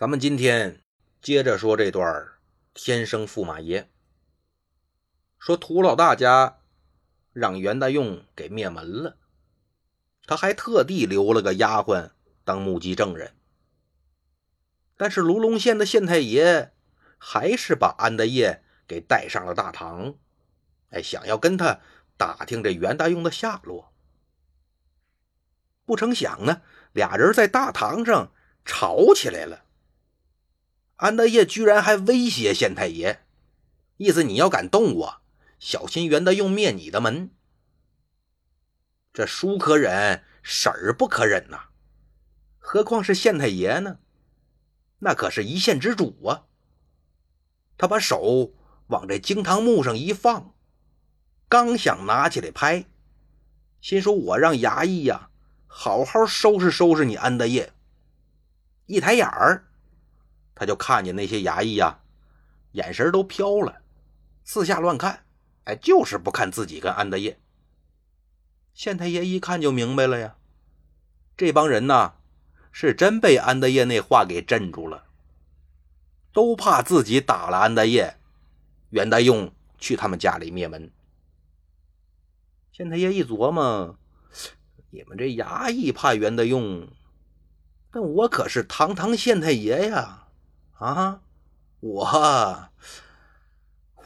咱们今天接着说这段天生驸马爷。说涂老大家让袁大用给灭门了，他还特地留了个丫鬟当目击证人。但是卢龙县的县太爷还是把安德业给带上了大堂，哎，想要跟他打听这袁大用的下落。不成想呢，俩人在大堂上吵起来了。安德业居然还威胁县太爷，意思你要敢动我，小心袁德用灭你的门。这叔可忍，婶儿不可忍呐，何况是县太爷呢？那可是一县之主啊！他把手往这惊堂木上一放，刚想拿起来拍，心说：“我让衙役呀，好好收拾收拾你安德业。”一抬眼儿。他就看见那些衙役呀，眼神都飘了，四下乱看，哎，就是不看自己跟安德业。县太爷一看就明白了呀，这帮人呐，是真被安德业那话给镇住了，都怕自己打了安德业，袁大用去他们家里灭门。县太爷一琢磨，你们这衙役怕袁大用，但我可是堂堂县太爷呀。啊，我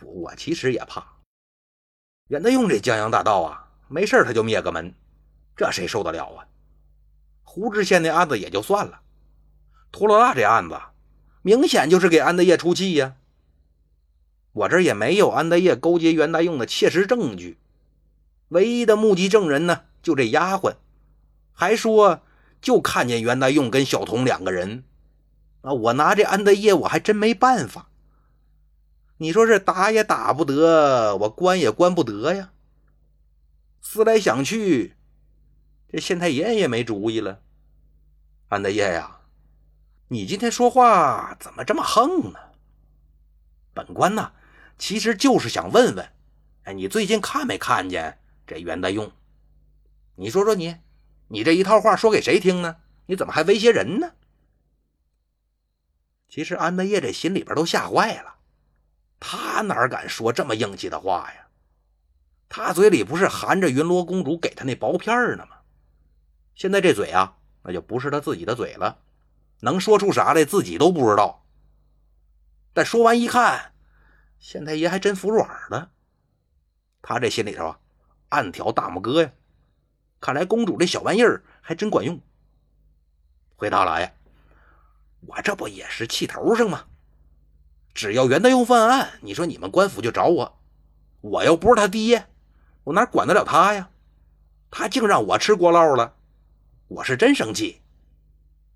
我其实也怕袁德用这江洋大盗啊，没事他就灭个门，这谁受得了啊？胡知县那案子也就算了，屠老大这案子明显就是给安德业出气呀。我这也没有安德业勾结袁大用的切实证据，唯一的目击证人呢，就这丫鬟，还说就看见袁大用跟小童两个人。啊！我拿这安德业，我还真没办法。你说这打也打不得，我关也关不得呀。思来想去，这县太爷也没主意了。安德业呀，你今天说话怎么这么横呢？本官呢，其实就是想问问，哎，你最近看没看见这袁大用？你说说你，你这一套话说给谁听呢？你怎么还威胁人呢？其实安德业这心里边都吓坏了，他哪敢说这么硬气的话呀？他嘴里不是含着云罗公主给他那薄片呢吗？现在这嘴啊，那就不是他自己的嘴了，能说出啥来自己都不知道。但说完一看，县太爷还真服软了，他这心里头啊，暗挑大拇哥呀，看来公主这小玩意儿还真管用。回大老爷。我这不也是气头上吗？只要袁大用犯案，你说你们官府就找我。我又不是他爹，我哪管得了他呀？他竟让我吃锅烙了，我是真生气。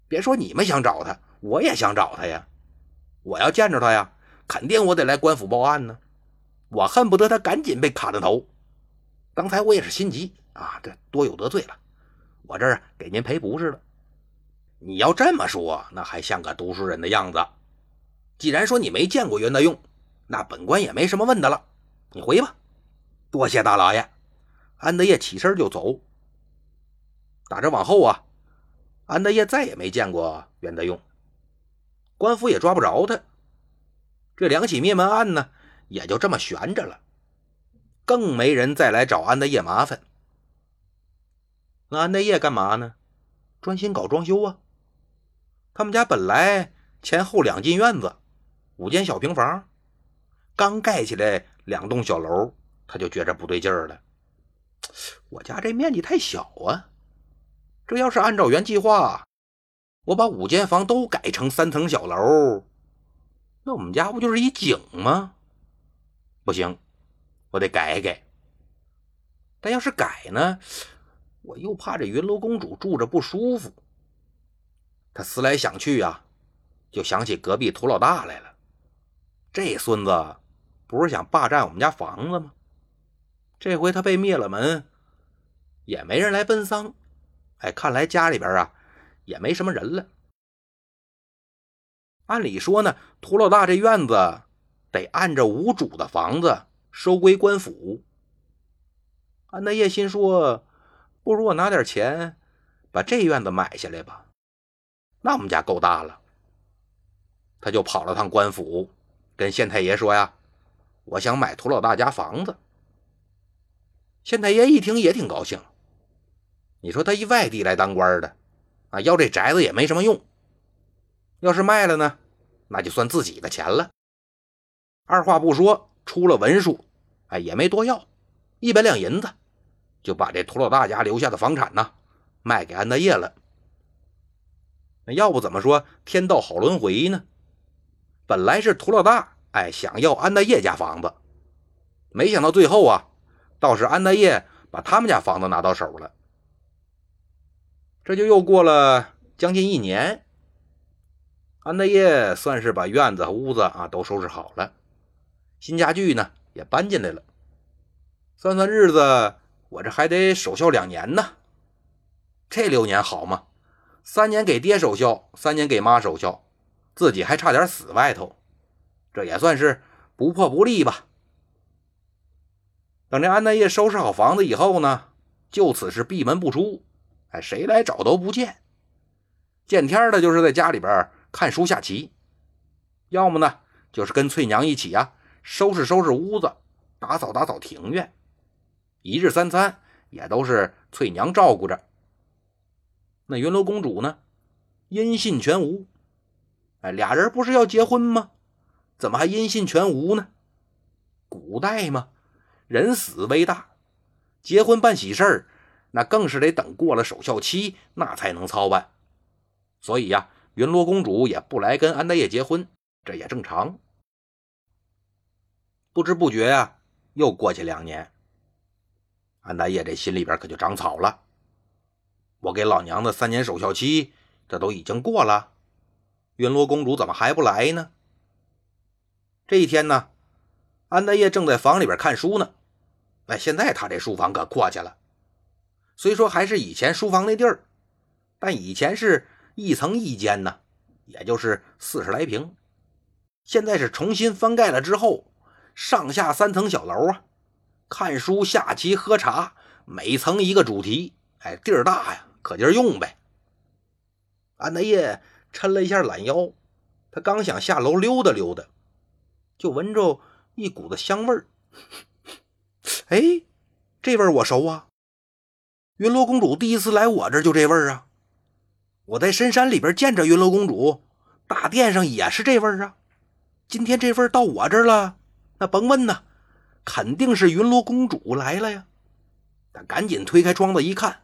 别说你们想找他，我也想找他呀。我要见着他呀，肯定我得来官府报案呢。我恨不得他赶紧被砍了头。刚才我也是心急啊，这多有得罪了。我这儿给您赔不是了。你要这么说，那还像个读书人的样子。既然说你没见过袁大用，那本官也没什么问的了。你回吧，多谢大老爷。安德业起身就走。打这往后啊，安德业再也没见过袁德用，官府也抓不着他。这两起灭门案呢，也就这么悬着了，更没人再来找安德业麻烦。那安德业干嘛呢？专心搞装修啊。他们家本来前后两进院子，五间小平房，刚盖起来两栋小楼，他就觉着不对劲儿了。我家这面积太小啊！这要是按照原计划，我把五间房都改成三层小楼，那我们家不就是一井吗？不行，我得改改。但要是改呢，我又怕这云楼公主住着不舒服。他思来想去啊，就想起隔壁涂老大来了。这孙子不是想霸占我们家房子吗？这回他被灭了门，也没人来奔丧。哎，看来家里边啊也没什么人了。按理说呢，涂老大这院子得按着无主的房子收归官府。安德业心说，不如我拿点钱把这院子买下来吧。那我们家够大了，他就跑了趟官府，跟县太爷说呀：“我想买涂老大家房子。”县太爷一听也挺高兴。你说他一外地来当官的，啊，要这宅子也没什么用。要是卖了呢，那就算自己的钱了。二话不说，出了文书，哎，也没多要，一百两银子，就把这涂老大家留下的房产呢，卖给安德业了。那要不怎么说天道好轮回呢？本来是涂老大，哎，想要安大业家房子，没想到最后啊，倒是安大业把他们家房子拿到手了。这就又过了将近一年，安大业算是把院子和屋子啊都收拾好了，新家具呢也搬进来了。算算日子，我这还得守孝两年呢。这六年好吗？三年给爹守孝，三年给妈守孝，自己还差点死外头，这也算是不破不立吧。等这安大业收拾好房子以后呢，就此是闭门不出。哎，谁来找都不见，见天的就是在家里边看书下棋，要么呢就是跟翠娘一起啊收拾收拾屋子，打扫打扫庭院，一日三餐也都是翠娘照顾着。那云罗公主呢，音信全无。哎，俩人不是要结婚吗？怎么还音信全无呢？古代嘛，人死为大，结婚办喜事儿。那更是得等过了守孝期，那才能操办。所以呀，云罗公主也不来跟安大业结婚，这也正常。不知不觉呀，又过去两年，安大业这心里边可就长草了。我给老娘的三年守孝期，这都已经过了，云罗公主怎么还不来呢？这一天呢，安大业正在房里边看书呢。哎，现在他这书房可阔气了。虽说还是以前书房那地儿，但以前是一层一间呢，也就是四十来平。现在是重新翻盖了之后，上下三层小楼啊，看书、下棋、喝茶，每层一个主题。哎，地儿大呀，可劲儿用呗。安大业抻了一下懒腰，他刚想下楼溜达溜达，就闻着一股子香味儿。哎，这味儿我熟啊！云罗公主第一次来我这儿就这味儿啊！我在深山里边见着云罗公主，大殿上也是这味儿啊！今天这味儿到我这儿了，那甭问呐，肯定是云罗公主来了呀！他赶紧推开窗子一看，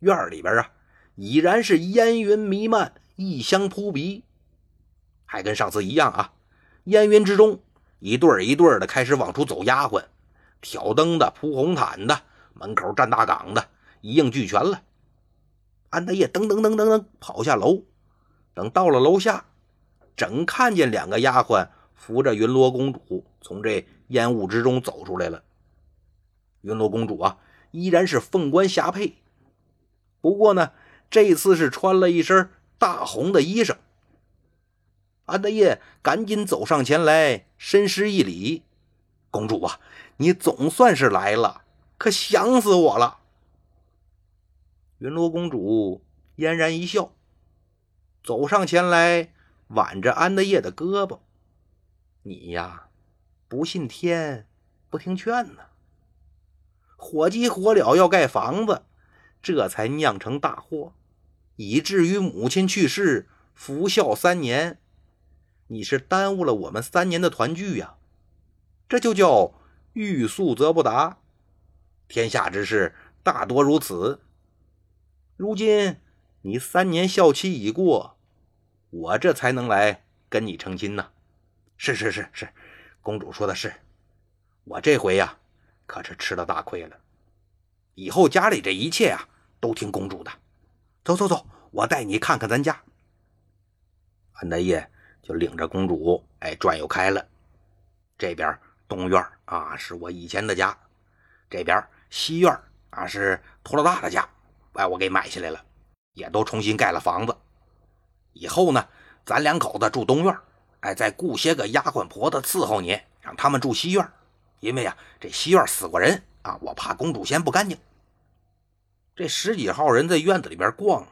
院里边啊，已然是烟云弥漫，异香扑鼻，还跟上次一样啊！烟云之中，一对儿一对儿的开始往出走丫鬟，挑灯的、铺红毯的，门口站大岗的。一应俱全了，安大业噔噔噔噔噔跑下楼，等到了楼下，正看见两个丫鬟扶着云罗公主从这烟雾之中走出来了。云罗公主啊，依然是凤冠霞帔，不过呢，这次是穿了一身大红的衣裳。安德业赶紧走上前来，深施一礼：“公主啊，你总算是来了，可想死我了。”云罗公主嫣然一笑，走上前来，挽着安德业的胳膊：“你呀，不信天，不听劝呢。火急火燎要盖房子，这才酿成大祸，以至于母亲去世，服孝三年。你是耽误了我们三年的团聚呀！这就叫欲速则不达。天下之事大多如此。”如今你三年孝期已过，我这才能来跟你成亲呢。是是是是，公主说的是，我这回呀可是吃了大亏了。以后家里这一切啊都听公主的。走走走，我带你看看咱家。安大业就领着公主哎转悠开了。这边东院啊是我以前的家，这边西院啊是托老大的家。哎，我给买下来了，也都重新盖了房子。以后呢，咱两口子住东院，哎，再雇些个丫鬟婆子伺候你，让他们住西院。因为呀，这西院死过人啊，我怕公主嫌不干净。这十几号人在院子里边逛，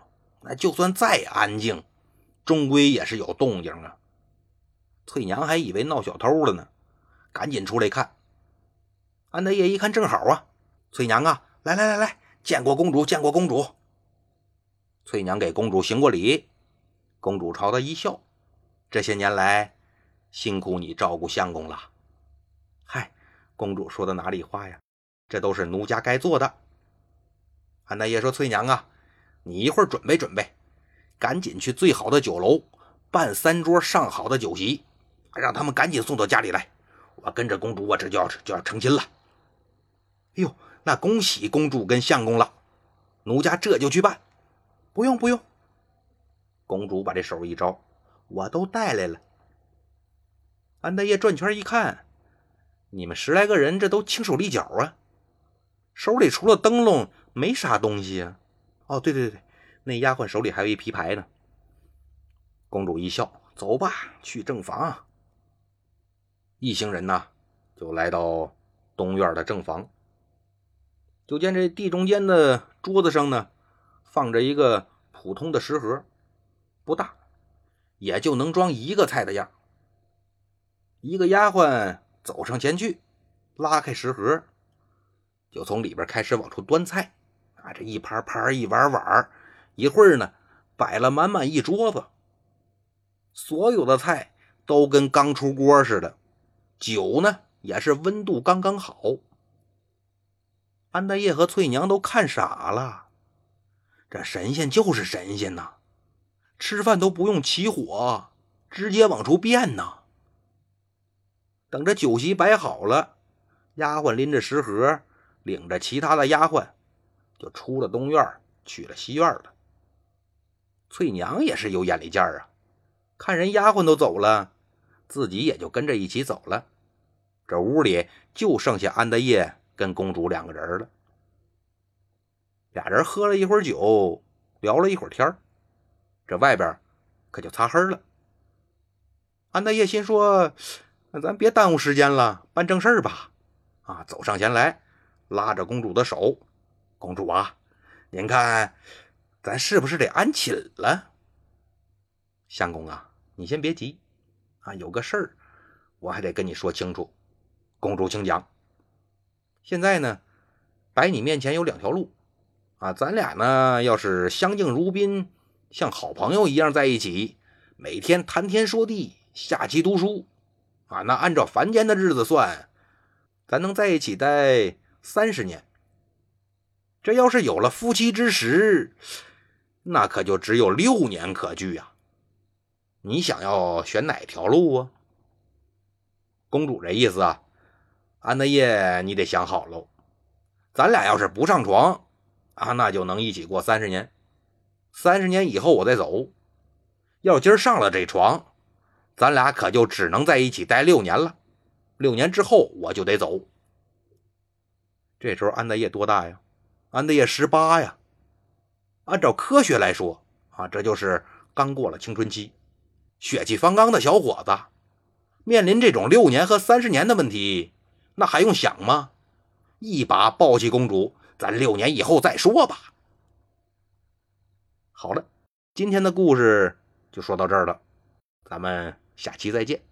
那就算再安静，终归也是有动静啊。翠娘还以为闹小偷了呢，赶紧出来看。安德烈一看，正好啊，翠娘啊，来来来来，见过公主，见过公主。翠娘给公主行过礼，公主朝她一笑，这些年来辛苦你照顾相公了。嗨，公主说的哪里话呀？这都是奴家该做的。安大爷说：“翠娘啊，你一会儿准备准备，赶紧去最好的酒楼办三桌上好的酒席，让他们赶紧送到家里来。我跟着公主，我这就要就要成亲了。”哎呦，那恭喜公主跟相公了，奴家这就去办。不用不用，公主把这手一招，我都带来了。安大爷转圈一看，你们十来个人，这都轻手利脚啊，手里除了灯笼没啥东西啊。哦，对对对，那丫鬟手里还有一皮牌呢。公主一笑，走吧，去正房。一行人呢，就来到东院的正房。就见这地中间的桌子上呢，放着一个普通的食盒，不大，也就能装一个菜的样。一个丫鬟走上前去，拉开食盒，就从里边开始往出端菜。啊，这一盘盘，一碗碗，一会儿呢，摆了满满一桌子。所有的菜都跟刚出锅似的，酒呢也是温度刚刚好。安大爷和翠娘都看傻了，这神仙就是神仙呐，吃饭都不用起火，直接往出变呐。等着酒席摆好了，丫鬟拎着食盒，领着其他的丫鬟，就出了东院，去了西院了。翠娘也是有眼力见儿啊，看人丫鬟都走了，自己也就跟着一起走了。这屋里就剩下安大爷。跟公主两个人了，俩人喝了一会儿酒，聊了一会儿天这外边可就擦黑了。安大爷心说：“那咱别耽误时间了，办正事吧。”啊，走上前来，拉着公主的手：“公主啊，您看，咱是不是得安寝了？”相公啊，你先别急，啊，有个事儿，我还得跟你说清楚。公主，请讲。现在呢，摆你面前有两条路，啊，咱俩呢要是相敬如宾，像好朋友一样在一起，每天谈天说地，下棋读书，啊，那按照凡间的日子算，咱能在一起待三十年。这要是有了夫妻之实，那可就只有六年可聚呀。你想要选哪条路啊？公主这意思啊？安德业，你得想好喽。咱俩要是不上床啊，那就能一起过三十年。三十年以后我再走。要今儿上了这床，咱俩可就只能在一起待六年了。六年之后我就得走。这时候安德烈多大呀？安德烈十八呀。按照科学来说啊，这就是刚过了青春期，血气方刚的小伙子，面临这种六年和三十年的问题。那还用想吗？一把抱起公主，咱六年以后再说吧。好了，今天的故事就说到这儿了，咱们下期再见。